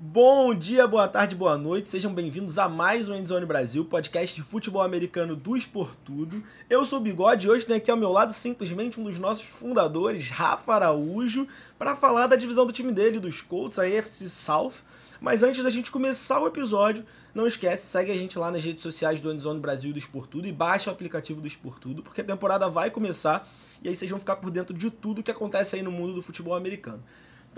Bom dia, boa tarde, boa noite, sejam bem-vindos a mais um Endzone Brasil, podcast de futebol americano do Esportudo. Eu sou o Bigode e hoje tem aqui ao meu lado simplesmente um dos nossos fundadores, Rafa Araújo, para falar da divisão do time dele, dos Colts, a AFC South. Mas antes da gente começar o episódio, não esquece, segue a gente lá nas redes sociais do Endzone Brasil e do Esportudo e baixa o aplicativo do Esportudo, porque a temporada vai começar e aí vocês vão ficar por dentro de tudo que acontece aí no mundo do futebol americano.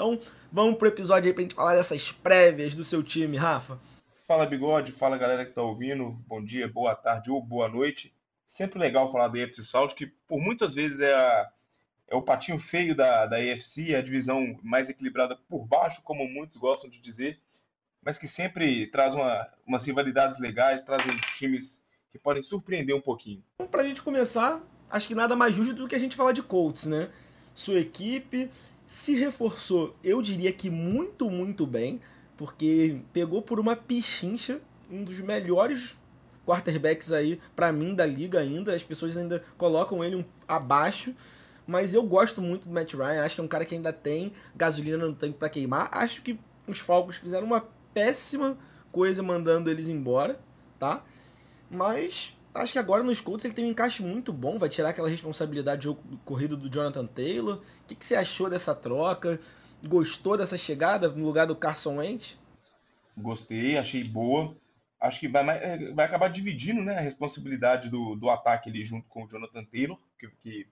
Então, vamos pro episódio aí pra gente falar dessas prévias do seu time, Rafa. Fala Bigode, fala galera que tá ouvindo. Bom dia, boa tarde ou boa noite. Sempre legal falar da EFC South, que por muitas vezes é, a, é o patinho feio da, da EFC, é a divisão mais equilibrada por baixo, como muitos gostam de dizer, mas que sempre traz uma, umas rivalidades legais, trazem times que podem surpreender um pouquinho. Então, pra gente começar, acho que nada mais justo do que a gente falar de Colts, né? Sua equipe, se reforçou, eu diria que muito, muito bem, porque pegou por uma pichincha um dos melhores quarterbacks aí para mim da liga ainda. As pessoas ainda colocam ele um abaixo, mas eu gosto muito do Matt Ryan. Acho que é um cara que ainda tem gasolina no tanque para queimar. Acho que os Falcons fizeram uma péssima coisa mandando eles embora, tá? Mas acho que agora nos Colts ele tem um encaixe muito bom, vai tirar aquela responsabilidade de jogo corrido do Jonathan Taylor. O que, que você achou dessa troca? Gostou dessa chegada no lugar do Carson Wentz? Gostei, achei boa. Acho que vai, é, vai acabar dividindo né, a responsabilidade do, do ataque ali junto com o Jonathan Taylor, que, que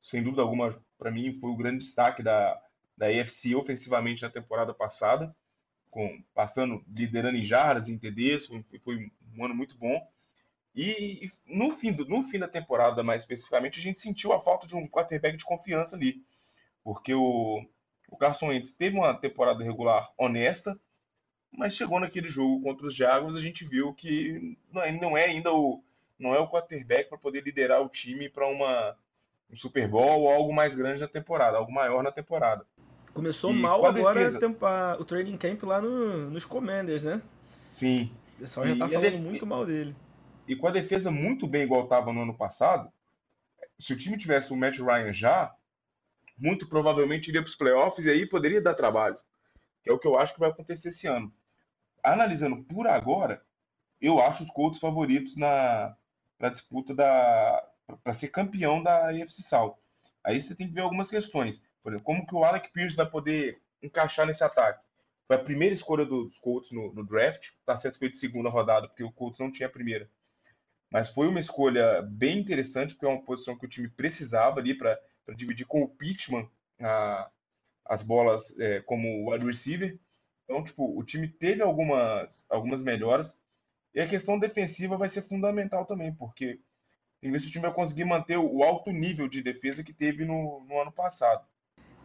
sem dúvida alguma, para mim, foi o grande destaque da, da ofensivamente na temporada passada, com passando, liderando em jardas, em TDs, foi, foi um ano muito bom. E no fim, do, no fim da temporada, mais especificamente, a gente sentiu a falta de um quarterback de confiança ali. Porque o, o Carson Wentz teve uma temporada regular honesta, mas chegou naquele jogo contra os Jaguars, a gente viu que não é, não é ainda o não é o quarterback para poder liderar o time para uma um Super Bowl ou algo mais grande na temporada, algo maior na temporada. Começou e mal agora o training camp lá no, nos Commanders, né? Sim. O pessoal já tá falando muito mal dele. E com a defesa muito bem igual estava no ano passado, se o time tivesse o Matt Ryan já, muito provavelmente iria para os playoffs e aí poderia dar trabalho, que é o que eu acho que vai acontecer esse ano. Analisando por agora, eu acho os Colts favoritos na para disputa da para ser campeão da AFC South. Aí você tem que ver algumas questões. Por exemplo, como que o Alec Pierce vai poder encaixar nesse ataque? Foi a primeira escolha dos Colts no, no draft, está sendo feito segunda rodada, porque o Colts não tinha a primeira. Mas foi uma escolha bem interessante, porque é uma posição que o time precisava ali para dividir com o Pittman a, as bolas é, como wide receiver. Então, tipo, o time teve algumas, algumas melhoras. E a questão defensiva vai ser fundamental também, porque tem que ver se o time vai conseguir manter o alto nível de defesa que teve no, no ano passado.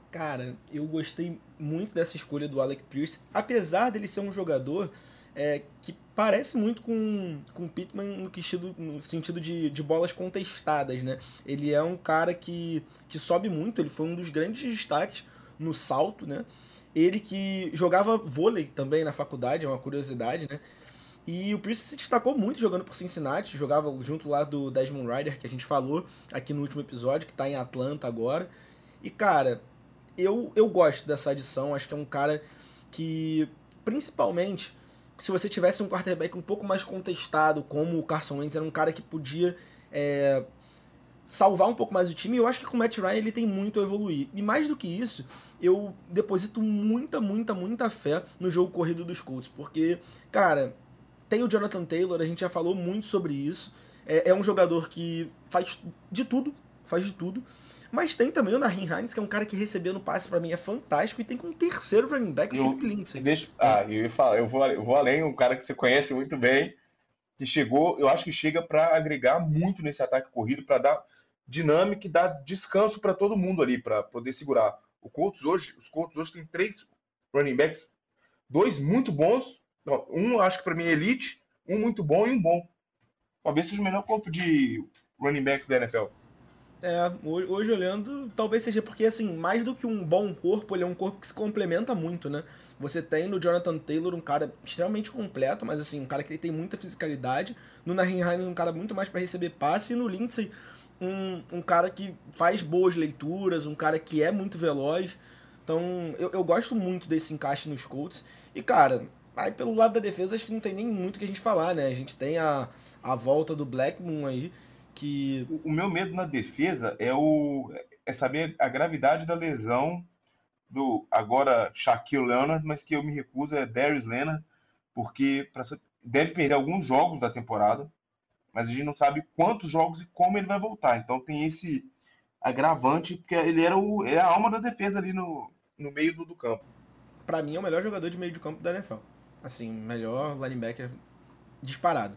Cara, eu gostei muito dessa escolha do Alec Pierce, apesar dele ser um jogador é, que parece muito com, com o Pittman no, no sentido de, de bolas contestadas, né? Ele é um cara que, que sobe muito, ele foi um dos grandes destaques no salto, né? Ele que jogava vôlei também na faculdade, é uma curiosidade, né? E o Pierce se destacou muito jogando por Cincinnati, jogava junto lá do Desmond Ryder, que a gente falou aqui no último episódio, que tá em Atlanta agora. E, cara, eu, eu gosto dessa adição, acho que é um cara que, principalmente, se você tivesse um quarterback um pouco mais contestado, como o Carson Wentz, era um cara que podia é, salvar um pouco mais o time. Eu acho que com o Matt Ryan ele tem muito a evoluir. E mais do que isso, eu deposito muita, muita, muita fé no jogo corrido dos Colts, porque, cara, tem o Jonathan Taylor, a gente já falou muito sobre isso. É, é um jogador que faz de tudo, faz de tudo. Mas tem também o Nahin Hines, que é um cara que recebendo passe para mim é fantástico, e tem com um terceiro running back, o Philip Lindsay. Deixa, ah, eu ia falar, eu vou, eu vou além, um cara que você conhece muito bem, que chegou, eu acho que chega para agregar muito nesse ataque corrido, para dar dinâmica e dar descanso para todo mundo ali, para poder segurar. O Colts hoje, os Colts hoje tem três running backs, dois muito bons, um acho que para mim é elite, um muito bom e um bom. Talvez seja o melhor corpo de running backs da NFL. É, hoje olhando, talvez seja porque, assim, mais do que um bom corpo, ele é um corpo que se complementa muito, né? Você tem no Jonathan Taylor um cara extremamente completo, mas assim, um cara que tem muita fisicalidade. No Nahin Hines, um cara muito mais para receber passe. E no Lindsay, um, um cara que faz boas leituras, um cara que é muito veloz. Então, eu, eu gosto muito desse encaixe nos Colts. E, cara, aí pelo lado da defesa, acho que não tem nem muito o que a gente falar, né? A gente tem a, a volta do Blackmon aí, que. O, o meu medo na defesa é o é saber a gravidade da lesão do agora Shaquille Leonard, mas que eu me recuso é Darius Leonard, porque pra, deve perder alguns jogos da temporada, mas a gente não sabe quantos jogos e como ele vai voltar. Então tem esse agravante, porque ele era o, é a alma da defesa ali no, no meio do, do campo. Para mim é o melhor jogador de meio de campo da NFL. Assim, melhor linebacker disparado.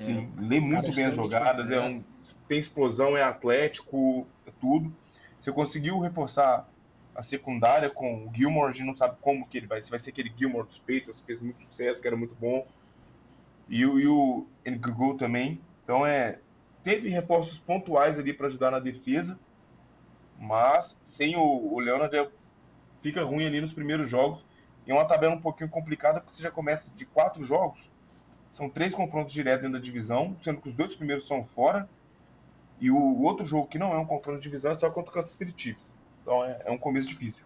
Sim, é, lê muito bem as jogadas, é um, tem explosão, é atlético, é tudo. Você conseguiu reforçar a secundária com o Gilmore, a gente não sabe como que ele vai, se vai ser aquele Gilmore dos Patriots, que fez muito sucesso, que era muito bom. E, e o Ngugu também. Então é, teve reforços pontuais ali para ajudar na defesa, mas sem o, o Leonard é, fica ruim ali nos primeiros jogos. E é uma tabela um pouquinho complicada, porque você já começa de quatro jogos. São três confrontos diretos dentro da divisão, sendo que os dois primeiros são fora. E o outro jogo que não é um confronto de divisão é só contra o Kansas City Chiefs. Então é, é um começo difícil.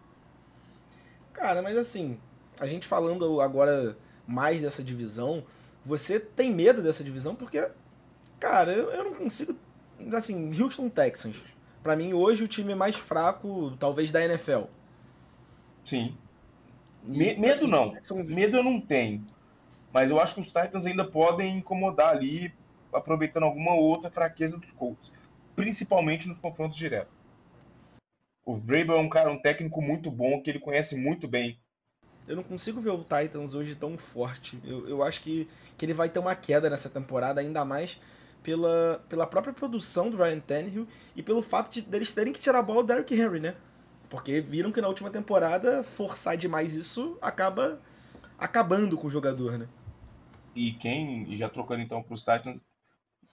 Cara, mas assim, a gente falando agora mais dessa divisão, você tem medo dessa divisão porque, cara, eu, eu não consigo. Assim, Houston Texans. para mim, hoje, o time mais fraco, talvez, da NFL. Sim. Me, medo assim, não. Medo eu não tenho. Mas eu acho que os Titans ainda podem incomodar ali, aproveitando alguma outra fraqueza dos Colts. Principalmente nos confrontos diretos. O Vrabel é um cara, um técnico muito bom, que ele conhece muito bem. Eu não consigo ver o Titans hoje tão forte. Eu, eu acho que, que ele vai ter uma queda nessa temporada, ainda mais pela, pela própria produção do Ryan Tannehill e pelo fato de deles terem que tirar a bola do Derrick Henry, né? Porque viram que na última temporada forçar demais isso acaba acabando com o jogador, né? E quem, já trocando então para os Titans,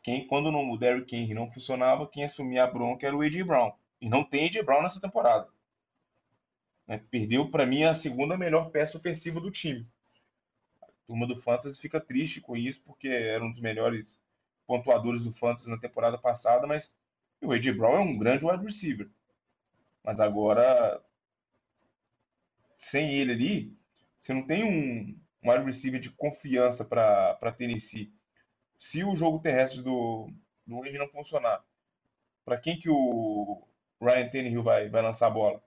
quem quando não, o Derrick Henry não funcionava, quem assumia a bronca era o A.J. Brown. E não tem Ed Brown nessa temporada. Né? Perdeu, para mim, a segunda melhor peça ofensiva do time. A turma do Fantasy fica triste com isso, porque era um dos melhores pontuadores do Fantasy na temporada passada, mas o Ed Brown é um grande wide receiver. Mas agora, sem ele ali, você não tem um, um wide receiver de confiança para Tennessee. Se o jogo terrestre do, do Wave não funcionar, para quem que o Ryan Tannehill vai, vai lançar a bola.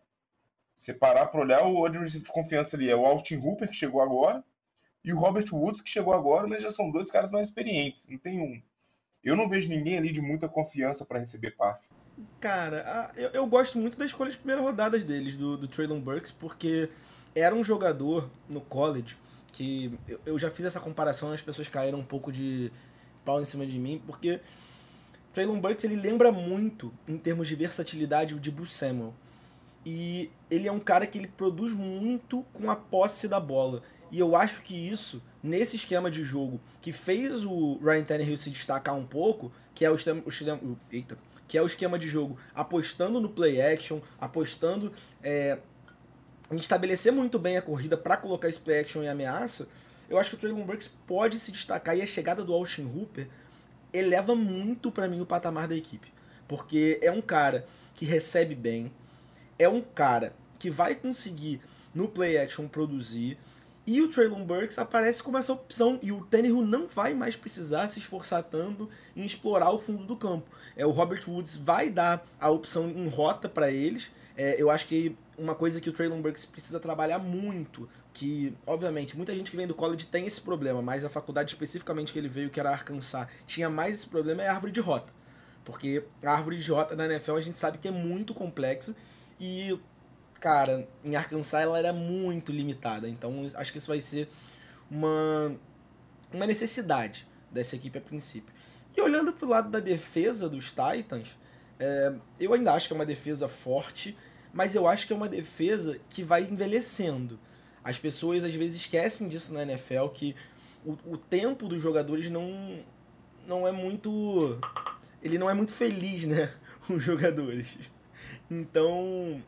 Você parar para olhar o adversário de confiança ali é o Austin Hooper, que chegou agora, e o Robert Woods, que chegou agora, mas já são dois caras mais experientes. Não tem um. Eu não vejo ninguém ali de muita confiança para receber passe. Cara, eu, eu, gosto muito da escolha de primeiras rodadas deles, do, do Traylon Burks, porque era um jogador no college que eu, eu já fiz essa comparação, as pessoas caíram um pouco de pau em cima de mim, porque Traylon Burks ele lembra muito, em termos de versatilidade, o de Boo Samuel. E ele é um cara que ele produz muito com a posse da bola. E eu acho que isso, nesse esquema de jogo, que fez o Ryan Tannehill se destacar um pouco, que é o, esquema, o, eita, que é o esquema de jogo apostando no play action, apostando é, estabelecer muito bem a corrida para colocar esse play action em ameaça, eu acho que o Traylon Burks pode se destacar e a chegada do Austin Hooper eleva muito para mim o patamar da equipe. Porque é um cara que recebe bem, é um cara que vai conseguir no play action produzir, e o Traylon Burks aparece como essa opção, e o Tannehill não vai mais precisar se esforçar tanto em explorar o fundo do campo. É, o Robert Woods vai dar a opção em rota para eles. É, eu acho que uma coisa que o Traylon Burks precisa trabalhar muito que, obviamente, muita gente que vem do college tem esse problema, mas a faculdade especificamente que ele veio, que era Arkansas, tinha mais esse problema, é a árvore de rota. Porque a árvore de rota da NFL a gente sabe que é muito complexa e, cara, em Arkansas ela era muito limitada. Então acho que isso vai ser uma, uma necessidade dessa equipe a princípio. E olhando pro lado da defesa dos Titans, é, eu ainda acho que é uma defesa forte, mas eu acho que é uma defesa que vai envelhecendo. As pessoas às vezes esquecem disso na NFL, que o, o tempo dos jogadores não, não é muito. Ele não é muito feliz, né? Os jogadores. Então,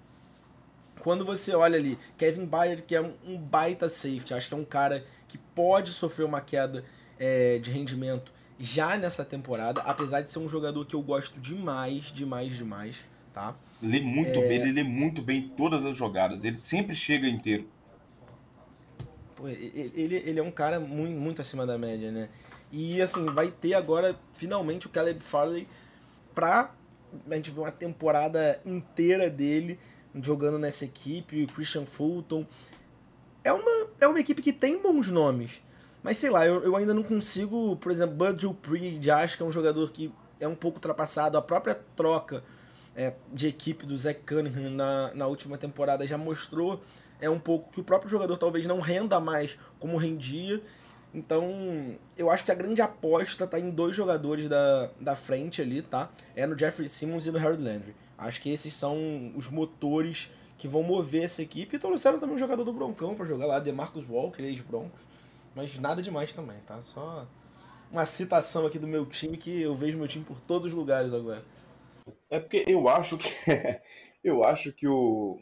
quando você olha ali, Kevin Byard, que é um baita safety, acho que é um cara que pode sofrer uma queda é, de rendimento já nessa temporada, apesar de ser um jogador que eu gosto demais, demais, demais, tá? Lê muito é... bem, ele lê muito bem todas as jogadas, ele sempre chega inteiro. pô, ele, ele é um cara muito, muito acima da média, né? E assim, vai ter agora finalmente o Caleb Farley pra a gente ver uma temporada inteira dele jogando nessa equipe, o Christian Fulton. É uma, é uma equipe que tem bons nomes. Mas sei lá, eu, eu ainda não consigo, por exemplo, Bud Dupree, acho que é um jogador que é um pouco ultrapassado. A própria troca é, de equipe do Zach Cunningham na, na última temporada já mostrou é um pouco que o próprio jogador talvez não renda mais como rendia. Então, eu acho que a grande aposta tá em dois jogadores da, da frente ali, tá? É no Jeffrey Simmons e no Harold Landry. Acho que esses são os motores que vão mover essa equipe. E trouxeram também um jogador do Broncão para jogar lá, DeMarcus Walker, ex-Broncos. Mas nada demais também, tá? Só uma citação aqui do meu time que eu vejo meu time por todos os lugares agora. É porque eu acho que eu acho que o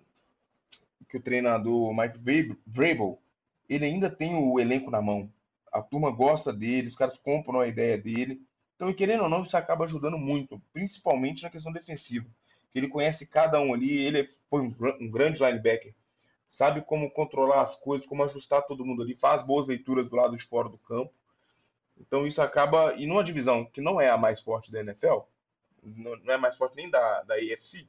que o treinador Mike Vrabel ele ainda tem o elenco na mão. A turma gosta dele, os caras compram a ideia dele. Então, querendo ou não, isso acaba ajudando muito, principalmente na questão defensiva. Ele conhece cada um ali, ele foi um, um grande linebacker, sabe como controlar as coisas, como ajustar todo mundo ali, faz boas leituras do lado de fora do campo. Então isso acaba, e numa divisão que não é a mais forte da NFL, não é mais forte nem da, da AFC,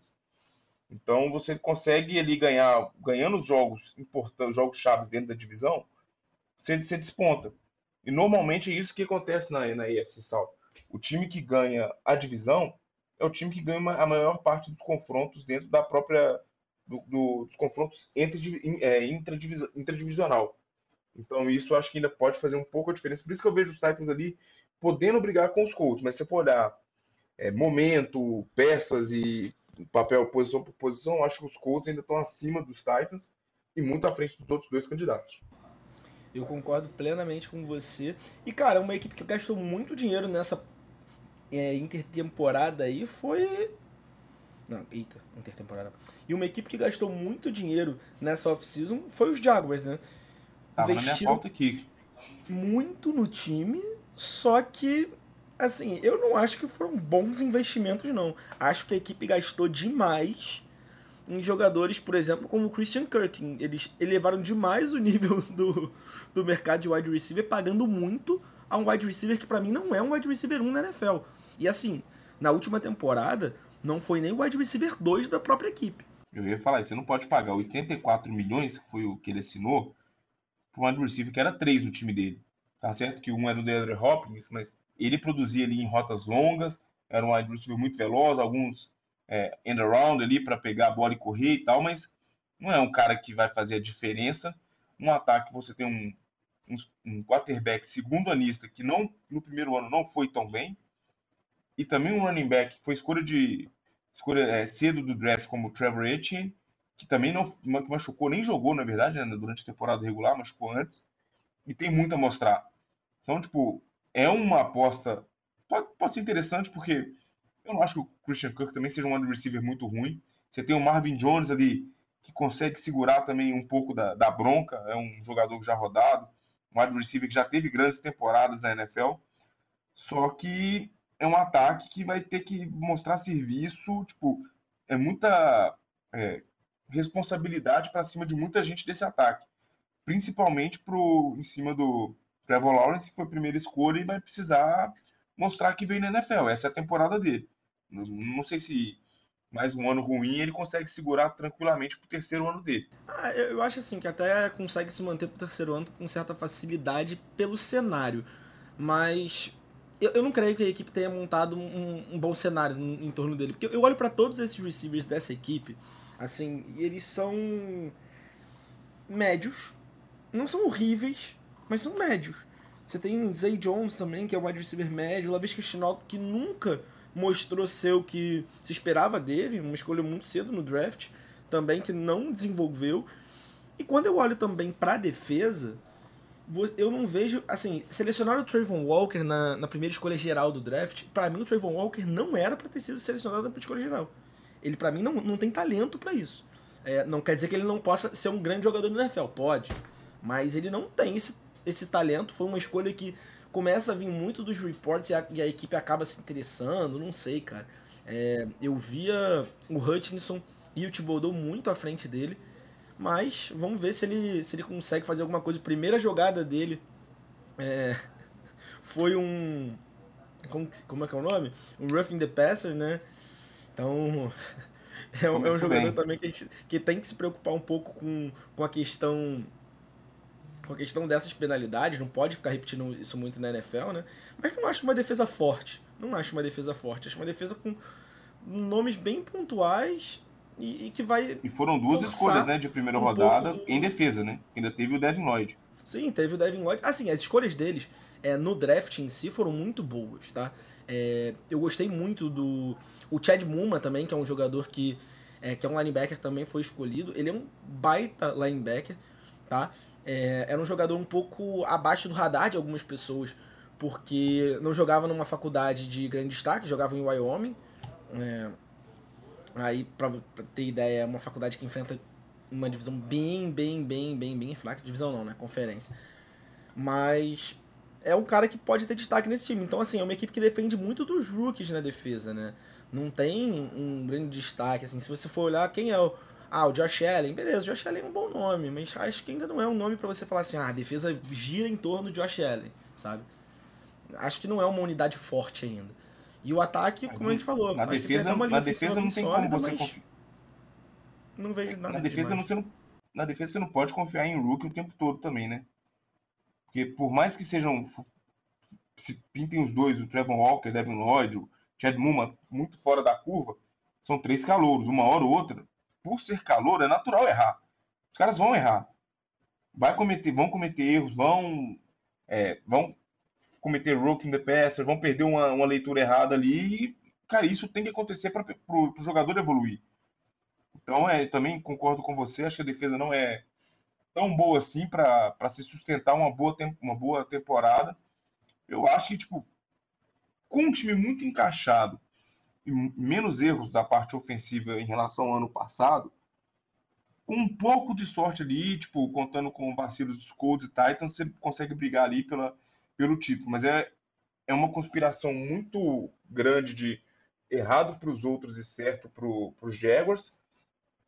então você consegue ali ganhar, ganhando os jogos importantes, jogos chaves dentro da divisão, você, você desponta. E normalmente é isso que acontece na, na AFC South. O time que ganha a divisão é o time que ganha a maior parte dos confrontos dentro da própria do, do, dos confrontos entre, é, intradivisional. Então isso acho que ainda pode fazer um pouco a diferença. Por isso que eu vejo os Titans ali podendo brigar com os Colts. Mas se você for olhar é, momento, peças e papel posição por posição, acho que os Colts ainda estão acima dos Titans e muito à frente dos outros dois candidatos. Eu concordo plenamente com você. E, cara, uma equipe que gastou muito dinheiro nessa é, intertemporada aí foi. Não, eita, intertemporada. E uma equipe que gastou muito dinheiro nessa off-season foi os Jaguars, né? Tava aqui. Muito no time, só que assim, eu não acho que foram bons investimentos, não. Acho que a equipe gastou demais em jogadores, por exemplo, como o Christian Kirk. Eles elevaram demais o nível do, do mercado de wide receiver, pagando muito a um wide receiver que para mim não é um wide receiver 1 na NFL. E assim, na última temporada, não foi nem o wide receiver 2 da própria equipe. Eu ia falar, você não pode pagar 84 milhões, que foi o que ele assinou, para um wide receiver que era 3 no time dele. Tá certo que um era o DeAndre Hopkins, mas ele produzia ali em rotas longas, era um wide receiver muito veloz, alguns é, end around ali para pegar a bola e correr e tal, mas não é um cara que vai fazer a diferença. Um ataque, você tem um, um, um quarterback segundo anista que não no primeiro ano não foi tão bem, e também um running back que foi escolha de escolha é, cedo do draft como o Trevor Etienne, que também não que machucou, nem jogou, na verdade, né, durante a temporada regular, machucou antes, e tem muito a mostrar. Então, tipo, é uma aposta. Pode, pode ser interessante, porque eu não acho que o Christian Kirk também seja um wide receiver muito ruim. Você tem o Marvin Jones ali, que consegue segurar também um pouco da, da bronca, é um jogador já rodado, um wide receiver que já teve grandes temporadas na NFL. Só que é um ataque que vai ter que mostrar serviço, tipo, é muita é, responsabilidade para cima de muita gente desse ataque, principalmente pro, em cima do Trevor Lawrence, que foi a primeira escolha e vai precisar mostrar que veio na NFL. Essa é a temporada dele. Não, não sei se mais um ano ruim ele consegue segurar tranquilamente pro terceiro ano dele. Ah, eu acho assim que até consegue se manter pro terceiro ano com certa facilidade pelo cenário. Mas eu, eu não creio que a equipe tenha montado um, um bom cenário em, em torno dele. Porque eu olho para todos esses receivers dessa equipe, assim, e eles são médios. Não são horríveis, mas são médios. Você tem Zay Jones também, que é um wide receiver médio. Lavisca Chenault, que nunca mostrou ser o que se esperava dele. Uma escolha muito cedo no draft. Também que não desenvolveu. E quando eu olho também para a defesa, eu não vejo, assim, selecionar o Trayvon Walker na, na primeira escolha geral do draft, para mim o Trayvon Walker não era para ter sido selecionado na escolha geral. Ele para mim não, não tem talento para isso. É, não quer dizer que ele não possa ser um grande jogador do NFL, pode, mas ele não tem esse, esse talento. Foi uma escolha que começa a vir muito dos reports e a, e a equipe acaba se interessando, não sei, cara. É, eu via o Hutchinson e o Thibodeau muito à frente dele, Mas vamos ver se ele, se ele consegue fazer alguma coisa. A primeira jogada dele é, foi um. Como, como é que é o nome? Um roughing the passer, né? Então. É um, é um jogador bem. também que, gente, que tem que se preocupar um pouco com, com a questão com a questão dessas penalidades, não pode ficar repetindo isso muito na NFL, né? Mas não acho uma defesa forte. Não acho uma defesa forte. Acho uma defesa com nomes bem pontuais e, e que vai. E foram duas escolhas, né, de primeira um rodada do... em defesa, né? Ainda teve o Devin Lloyd. Sim, teve o Devin Lloyd. Assim, as escolhas deles é, no draft em si foram muito boas, tá? É, eu gostei muito do. O Chad Muma também, que é um jogador que. É, que é um linebacker também foi escolhido. Ele é um baita linebacker, tá? É, era um jogador um pouco abaixo do radar de algumas pessoas, porque não jogava numa faculdade de grande destaque, jogava em Wyoming. É, aí, pra, pra, ter ideia, é uma faculdade que enfrenta uma divisão bem, bem, bem, bem, bem fraca. Divisão não, né? Conferência. Mas é um cara que pode ter destaque nesse time. Então, assim, é uma equipe que depende muito dos rookies na defesa, né? Não tem um grande destaque, assim. Se você for olhar quem é o ah, o Josh Allen, beleza, o Josh Allen é um bom nome, mas acho que ainda não é um nome para você falar assim, ah, a defesa gira em torno do Josh Allen, sabe? Acho que não é uma unidade forte ainda. E o ataque, como a gente falou, na defesa, na defesa não tem como você confiar. Não vejo nada. Na defesa, não, você não, na defesa você não pode confiar em rookie o tempo todo também, né? Porque por mais que sejam se pintem os dois, o Trevor Walker, Devin Lloyd, o Chad Muma, muito fora da curva, são três calouros. Uma hora ou outra, por ser calor, é natural errar. Os caras vão errar. Vai cometer, vão cometer erros, vão, é, vão cometer rook in the passer, vão perder uma, uma leitura errada ali. E, cara, isso tem que acontecer para o jogador evoluir. Então, é, também concordo com você, acho que a defesa não é tão boa assim para se sustentar uma boa, uma boa temporada. Eu acho que, tipo, com um time muito encaixado, menos erros da parte ofensiva em relação ao ano passado, com um pouco de sorte ali, tipo, contando com vacilos dos Colts e Titans, você consegue brigar ali pela, pelo título. Mas é, é uma conspiração muito grande de errado para os outros e certo para os Jaguars.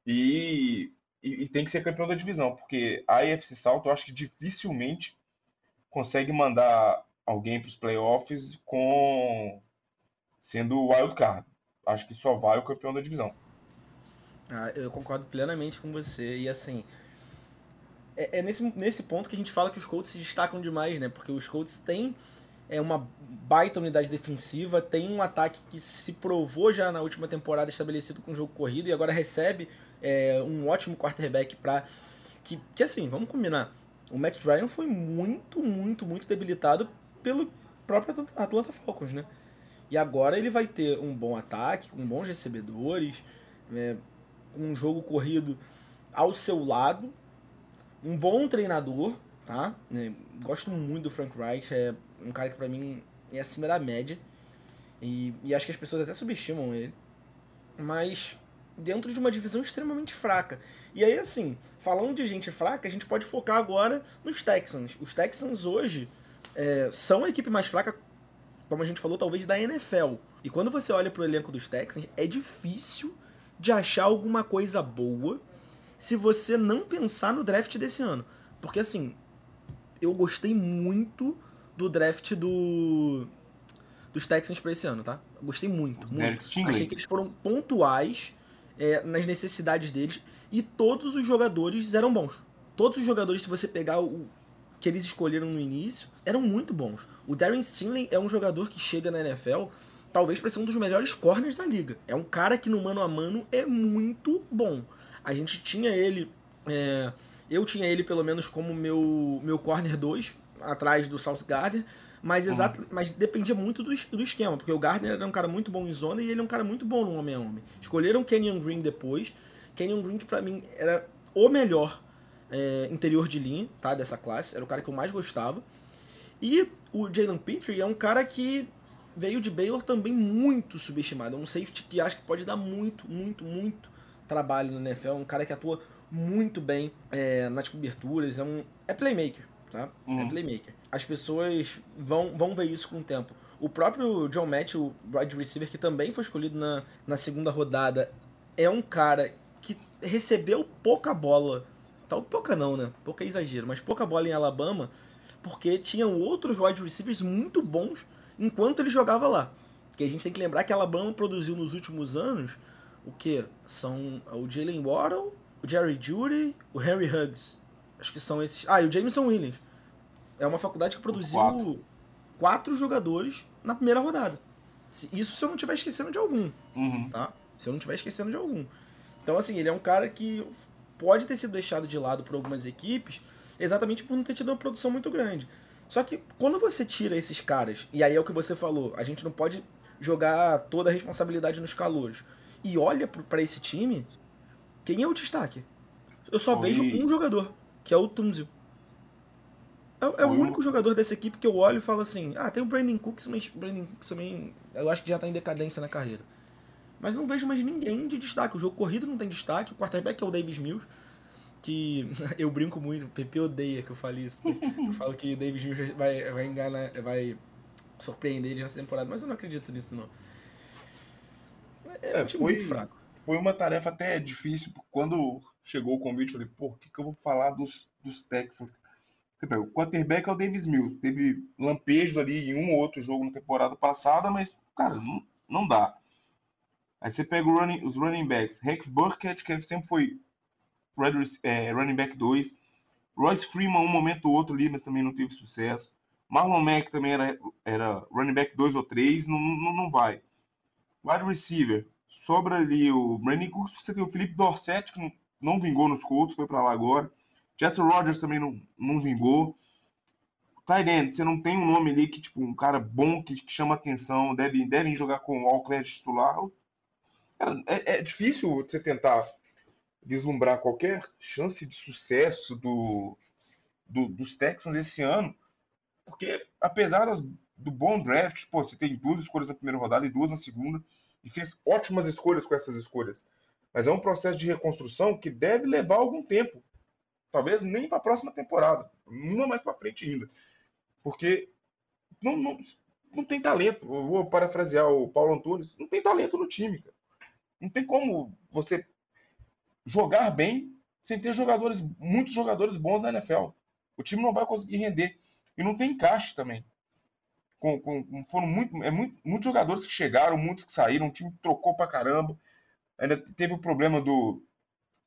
E, e, e, tem que ser campeão da divisão, porque a AFC South eu acho que dificilmente consegue mandar alguém para os playoffs com sendo wild card. Acho que só vai o campeão da divisão. Ah, eu concordo plenamente com você. E assim, é, é, nesse, nesse ponto que a gente fala que os Colts se destacam demais, né? Porque os Colts têm é, uma baita unidade defensiva, tem um ataque que se provou já na última temporada estabelecido com o jogo corrido e agora recebe é, um ótimo quarterback para que, que assim, vamos combinar. O Matt Ryan foi muito, muito, muito debilitado pelo próprio Atlanta Falcons, né? E agora ele vai ter um bom ataque, com bons recebedores, né, um jogo corrido ao seu lado, um bom treinador, tá? É, gosto muito do Frank Wright, é um cara que para mim é acima da média. E, e acho que as pessoas até subestimam ele. Mas dentro de uma divisão extremamente fraca. E aí, assim, falando de gente fraca, a gente pode focar agora nos Texans. Os Texans hoje é, são a equipe mais fraca como a gente falou, talvez da NFL. E quando você olha pro elenco dos Texans, é difícil de achar alguma coisa boa se você não pensar no draft desse ano. Porque assim, eu gostei muito do draft do dos Texans para esse ano, tá? gostei muito, muito. Achei que eles foram pontuais é, nas necessidades deles e todos os jogadores eram bons. Todos os jogadores, se você pegar o, que eles escolheram no início eram muito bons. O Darren Stinley é um jogador que chega na NFL talvez para ser um dos melhores corners da liga. É um cara que no mano a mano é muito bom. A gente tinha ele. É, eu tinha ele pelo menos como meu, meu corner 2, atrás do South Gardner. Mas, uhum. exato, mas dependia muito do, do esquema, porque o Gardner era um cara muito bom em zona e ele é um cara muito bom no homem a homem. Escolheram Kenyon Green depois. Kenyon Green, que pra mim era o melhor é, interior de linha, tá? Dessa classe. Era o cara que eu mais gostava. E o Jalen Petrie é um cara que veio de Baylor também muito subestimado. É um safety que acho que pode dar muito, muito, muito trabalho no NFL. É um cara que atua muito bem é, nas coberturas. É um é playmaker, tá? É uhum. É playmaker. As pessoas vão, vão ver isso com o tempo. O próprio John Matthew, wide receiver, que também foi escolhido na, na segunda rodada, é um cara que recebeu pouca bola Tal, pouca não, né? Pouca é exagero, mas pouca bola em Alabama, porque tinham outros wide receivers muito bons enquanto ele jogava lá. Porque a gente tem que lembrar que Alabama produziu nos últimos anos o que? São o Jalen Waddle, o Jerry Judy, o Henry Huggs. Acho que são esses. Ah, e o Jameson Williams. É uma faculdade que produziu quatro. quatro. jogadores na primeira rodada. Isso se eu não estiver esquecendo de algum. Uhum. Tá? Se eu não estiver esquecendo de algum. Então, assim, ele é um cara que pode ter sido deixado de lado por algumas equipes exatamente por não ter tido uma produção muito grande. Só que quando você tira esses caras, e aí é o que você falou, a gente não pode jogar toda a responsabilidade nos calouros. E olha para esse time, quem é o destaque? Eu só vejo um jogador, que é o Tunzio. É, é o único jogador dessa equipe que eu olho e falo assim: ah, tem o Brandon Cooks, mas o Brandon Cooks também eu acho que já tá em decadência na carreira. Mas não vejo mais ninguém de destaque. O jogo corrido não tem destaque, o quarterback é o Davis Mills, que eu brinco muito, o PP odeia que eu fale isso. eu falo que o Davis Mills vai, vai enganar, vai surpreender ele nessa temporada, mas eu não acredito nisso não. É, é foi, muito fraco foi uma tarefa até difícil, quando chegou o convite, eu falei, pô, o que, que eu vou falar dos, dos Texans? O quarterback é o Davis Mills, teve lampejos ali em um ou outro jogo na temporada passada, mas, cara, não, não dá. Aí você pega running, os running backs, Rex Burkett, que sempre foi é, running back 2, Royce Freeman um momento ou outro ali, mas também não teve sucesso. Marlon Mack também era, era running back 2 ou 3, não, não, não vai. Wide receiver, Sobra ali o Brandon Cooks, você tem o Felipe Dorset, que não, vingou nos Colts, foi para lá agora. Jesse Rogers também não, não vingou. Tyrant, você não tem um nome ali que, tipo, um cara bom que, que chama atenção, deve, devem jogar com o Alclair titular. Cara, é, é difícil você tentar vislumbrar qualquer chance de sucesso do, do, dos Texans esse ano, porque apesar das, do bom draft, pô, você tem duas escolhas na primeira rodada e duas na segunda, e fez ótimas escolhas com essas escolhas. Mas é um processo de reconstrução que deve levar algum tempo. Talvez nem para a próxima temporada. Uma mais para frente ainda. Porque não, não, não tem talento. Eu vou parafrasear o Paulo Antunes. Não tem talento no time, cara. Não tem como você jogar bem sem ter jogadores, muitos jogadores bons na NFL. O time não vai conseguir render. E não tem encaixe também com, com, foram muito, é muito, muitos jogadores que chegaram, muitos que saíram, o time trocou pra caramba. Ainda teve o problema do,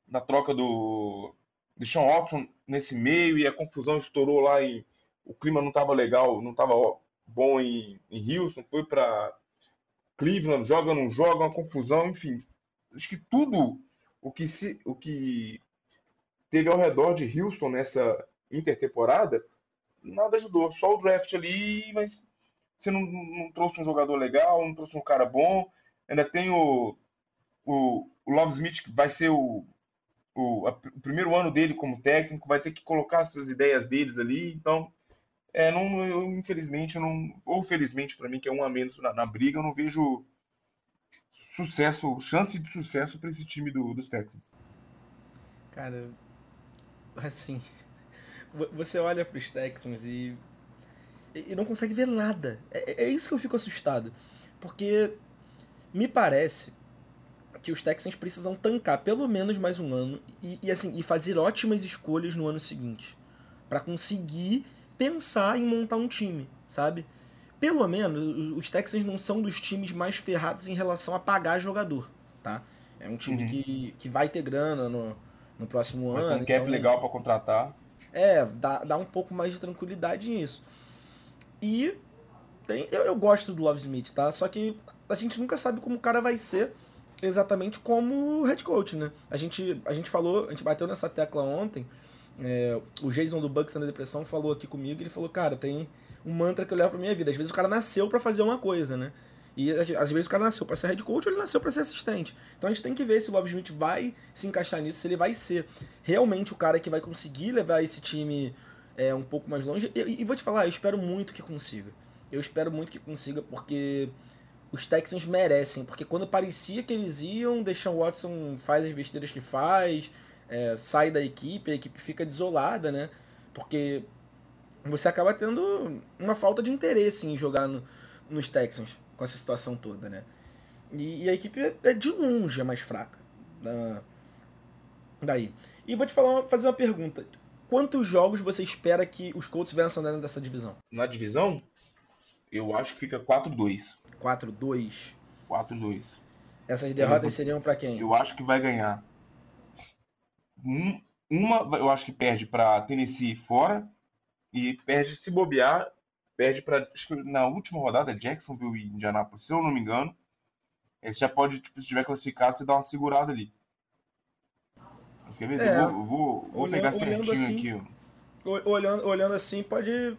da troca do, do Sean Watson nesse meio e a confusão estourou lá e o clima não estava legal, não estava bom em, em Houston, foi para Cleveland, joga, não joga, uma confusão, enfim. Acho que tudo o que, se, o que teve ao redor de Houston nessa intertemporada, nada ajudou. Só o draft ali, mas você não, não, trouxe um jogador legal, não trouxe um cara bom. Ainda tem o, o, o Love Smith, que vai ser o, o, a, o, primeiro ano dele como técnico, vai ter que colocar essas ideias deles ali. Então, é, não, eu, infelizmente, não, ou felizmente para mim, que é um a menos na, na, briga, eu não vejo sucesso, chance de sucesso para esse time do, dos Texans. Cara, assim, você olha para os Texans e e não consegue ver nada. É, é, isso que eu fico assustado. Porque me parece que os Texans precisam tancar pelo menos mais um ano e, e assim e fazer ótimas escolhas no ano seguinte para conseguir pensar em montar um time, sabe? Pelo menos os Texans não são dos times mais ferrados em relação a pagar jogador, tá? É um time uhum. que, que vai ter grana no, no próximo Mas ano. Um cap então, legal para contratar. É, dá, dá um pouco mais de tranquilidade nisso. E tem, eu, eu gosto do Love Smith, tá? Só que a gente nunca sabe como o cara vai ser exatamente como head coach, né? A gente, a gente falou, a gente bateu nessa tecla ontem. É, o Jason do Bucks na depressão falou aqui comigo, ele falou, cara, tem um mantra que eu levo pra minha vida. Às vezes o cara nasceu para fazer uma coisa, né? E às vezes o cara nasceu para ser head coach ou ele nasceu para ser assistente. Então a gente tem que ver se o Love Smith vai se encaixar nisso, se ele vai ser realmente o cara que vai conseguir levar esse time é, um pouco mais longe. E, e, vou te falar, eu espero muito que consiga. Eu espero muito que consiga, porque os Texans merecem. Porque quando parecia que eles iam, o Watson faz as besteiras que faz, é, sai da equipe, a equipe fica desolada, né? Porque você acaba tendo uma falta de interesse em jogar no, nos Texans com essa situação toda, né? E, e a equipe é de longe a mais fraca. Uh, Daí. E vou te falar, fazer uma pergunta. Quantos jogos você espera que os Colts vençam dentro dessa divisão? Na divisão, eu acho que fica 4-2. 4-2. 4-2. Essas derrotas seriam para quem? Eu acho que vai ganhar. uma, eu acho que perde para Tennessee fora e perde, se bobear, perde para na última rodada Jacksonville e Indianapolis, se eu não me engano. Você já pode, tipo, se tiver classificado, você dá uma segurada ali. Mas quer ver? É, eu vou, vou, vou olhando, pegar certinho assim, aqui. Ó. Olhando, olhando assim, pode,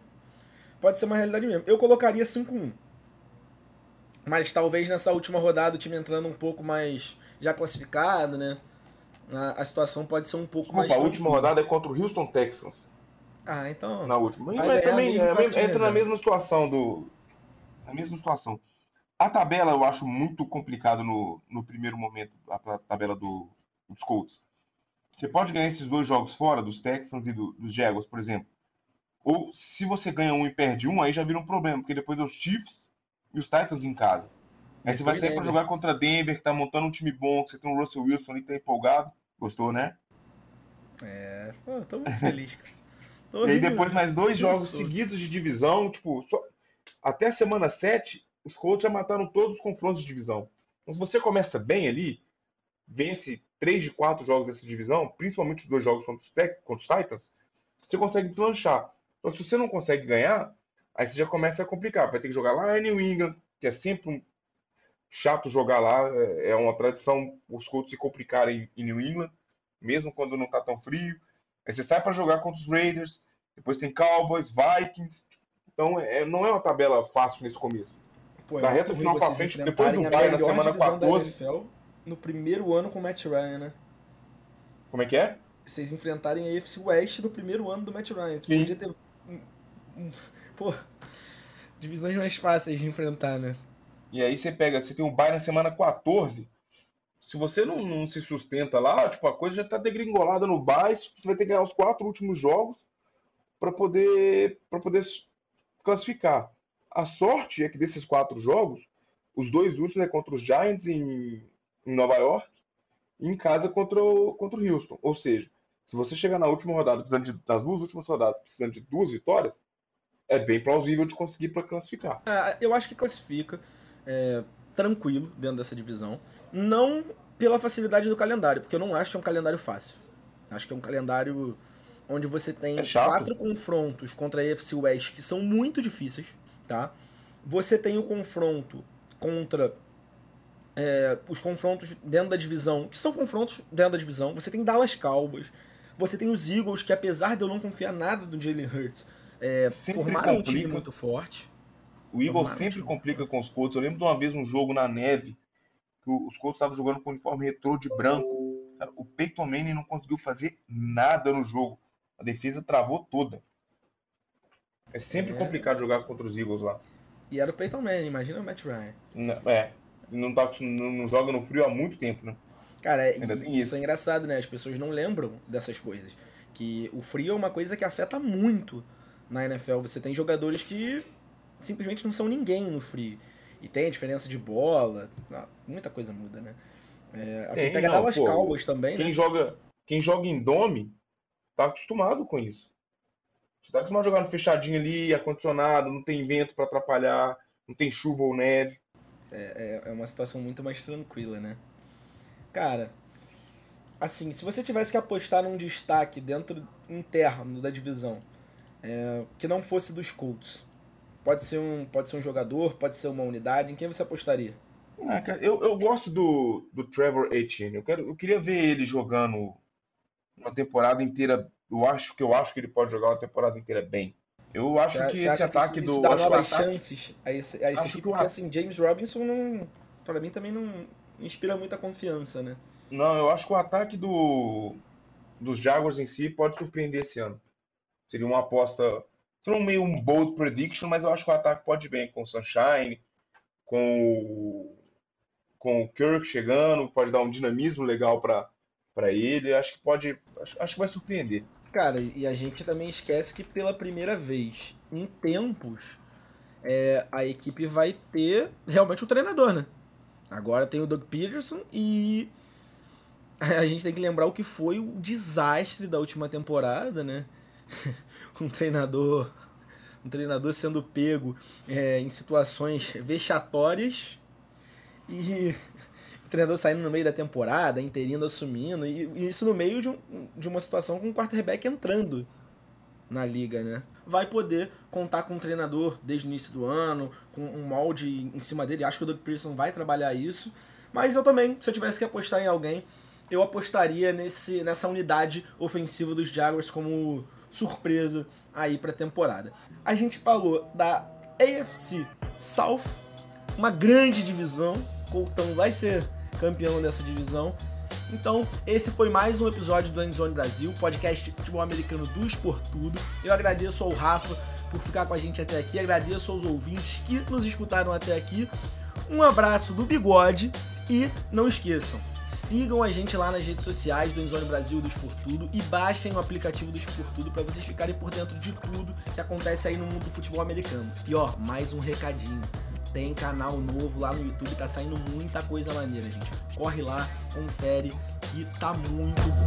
pode ser uma realidade mesmo. Eu colocaria 5-1. Mas talvez nessa última rodada o time entrando um pouco mais já classificado, né? A, a situação pode ser um pouco Desculpa, mais. A última rodada é contra o Houston Texans. Ah, então. Na última. Mas também é, entra na mesma situação do. Na mesma situação. A tabela eu acho muito complicado no, no primeiro momento, a, tabela do, dos Colts. Você pode ganhar esses dois jogos fora, dos Texans e do, dos Jaguars, por exemplo. Ou se você ganha um e perde um, aí já vira um problema, porque depois é os Chiefs e os Titans em casa. Aí você vai sair para jogar contra Denver, que tá montando um time bom, que você tem o Russell Wilson ali que tá empolgado. Gostou, né? É, pô, tô muito feliz, cara. Tô e aí depois mais dois jogos seguidos de divisão, tipo, só... até a semana 7, os Colts já mataram todos os confrontos de divisão. Então se você começa bem ali, vence três de quatro jogos dessa divisão, principalmente os dois jogos contra os, contra os Titans, você consegue deslanchar. Então se você não consegue ganhar, aí você já começa a complicar. Vai ter que jogar lá em New England, que é sempre um chato jogar lá, é, é uma tradição os Colts se complicarem em New England, mesmo quando não está tão frio. Aí você sai para jogar contra os Raiders, depois tem Cowboys, Vikings. Então é, não é uma tabela fácil nesse começo. Pô, é da reta final para frente, depois do bye na semana 14. No primeiro ano com o Matt Ryan, né? Como é que é? Vocês enfrentarem a AFC West no primeiro ano do Matt Ryan. Você podia ter. Pô, divisões mais fáceis de enfrentar, né? E aí você pega, você tem um bye na semana 14 se você não, não, se sustenta lá, tipo, a coisa já está degringolada no base, você vai ter que ganhar os quatro últimos jogos para poder para poder classificar. A sorte é que desses quatro jogos, os dois últimos é contra os Giants em, em Nova York e em casa contra o, contra o Houston. Ou seja, se você chegar na última rodada, precisando de, das duas últimas rodadas, precisando de duas vitórias, é bem plausível de conseguir para classificar. É, eu acho que classifica é, tranquilo dentro dessa divisão. Não pela facilidade do calendário, porque eu não acho que é um calendário fácil. Acho que é um calendário onde você tem é quatro confrontos contra a AFC West que são muito difíceis, tá? Você tem o confronto contra é, os confrontos dentro da divisão, que são confrontos dentro da divisão. Você tem Dallas Cowboys, você tem os Eagles, que apesar de eu não confiar nada do Jalen Hurts, é, formaram complica. um time muito forte. O Eagles sempre complica com os Colts. Eu lembro de uma vez um jogo na neve que os Colts estavam jogando com uniforme retrô de branco. Cara, o Peyton Manning não conseguiu fazer nada no jogo. A defesa travou toda. É sempre é. complicado jogar contra os Eagles lá. E era o Peyton Manning, imagina o Matt Ryan. Não, é, não, tá, não, não, joga no frio há muito tempo, né? Cara, isso, isso é engraçado, né? As pessoas não lembram dessas coisas. Que o frio é uma coisa que afeta muito na NFL. Você tem jogadores que simplesmente não são ninguém no frio. E tem a diferença de bola, muita coisa muda, né? É, assim, tem, pega não, Dallas pô, Cowboys também, quem né? Joga, quem joga em dome tá acostumado com isso. Você tá acostumado a jogar no fechadinho ali, ar-condicionado, não tem vento para atrapalhar, não tem chuva ou neve. É, é, é uma situação muito mais tranquila, né? Cara, assim, se você tivesse que apostar num destaque dentro interno da divisão, é, que não fosse dos Colts, Pode ser um, pode ser um jogador, pode ser uma unidade. Em quem você apostaria? Ah, cara, eu, eu gosto do, do Trevor Etienne. Eu, quero, eu queria ver ele jogando uma temporada inteira. Eu acho que eu acho que ele pode jogar uma temporada inteira bem. Eu acho você, que esse ataque isso, do. Isso dá novas ataque... chances a esse, a esse tipo, porque assim, James Robinson não. Pra mim também não inspira muita confiança, né? Não, eu acho que o ataque do, dos Jaguars em si pode surpreender esse ano. Seria uma aposta foi um meio um bold prediction, mas eu acho que o ataque pode bem com o Sunshine, com o, com o Kirk chegando, pode dar um dinamismo legal para ele. Acho que pode. Acho, acho que vai surpreender. Cara, e a gente também esquece que pela primeira vez em tempos é, a equipe vai ter realmente um treinador, né? Agora tem o Doug Peterson e a gente tem que lembrar o que foi o desastre da última temporada, né? um treinador um treinador sendo pego é, em situações vexatórias e treinador saindo no meio da temporada, interino assumindo, e, e isso no meio de, um, de uma situação com o quarterback entrando na liga, né? Vai poder contar com um treinador desde o início do ano, com um molde em cima dele. Acho que o Doug Pearson vai trabalhar isso. Mas eu também, se eu tivesse que apostar em alguém, eu apostaria nesse, nessa unidade ofensiva dos Jaguars como surpresa aí para a temporada. A gente falou da AFC South, uma grande divisão. Coltão vai ser campeão dessa divisão. Então, esse foi mais um episódio do Endzone Brasil, podcast de futebol americano do Esportudo. Tudo. Eu agradeço ao Rafa por ficar com a gente até aqui, agradeço aos ouvintes que nos escutaram até aqui. Um abraço do Bigode e não esqueçam, Sigam a gente lá nas redes sociais do Enzone Brasil do Esportudo e baixem o aplicativo do Esportudo para vocês ficarem por dentro de tudo que acontece aí no mundo do futebol americano. E ó, mais um recadinho. Tem canal novo lá no YouTube, tá saindo muita coisa maneira, gente. Corre lá, confere e tá muito bom.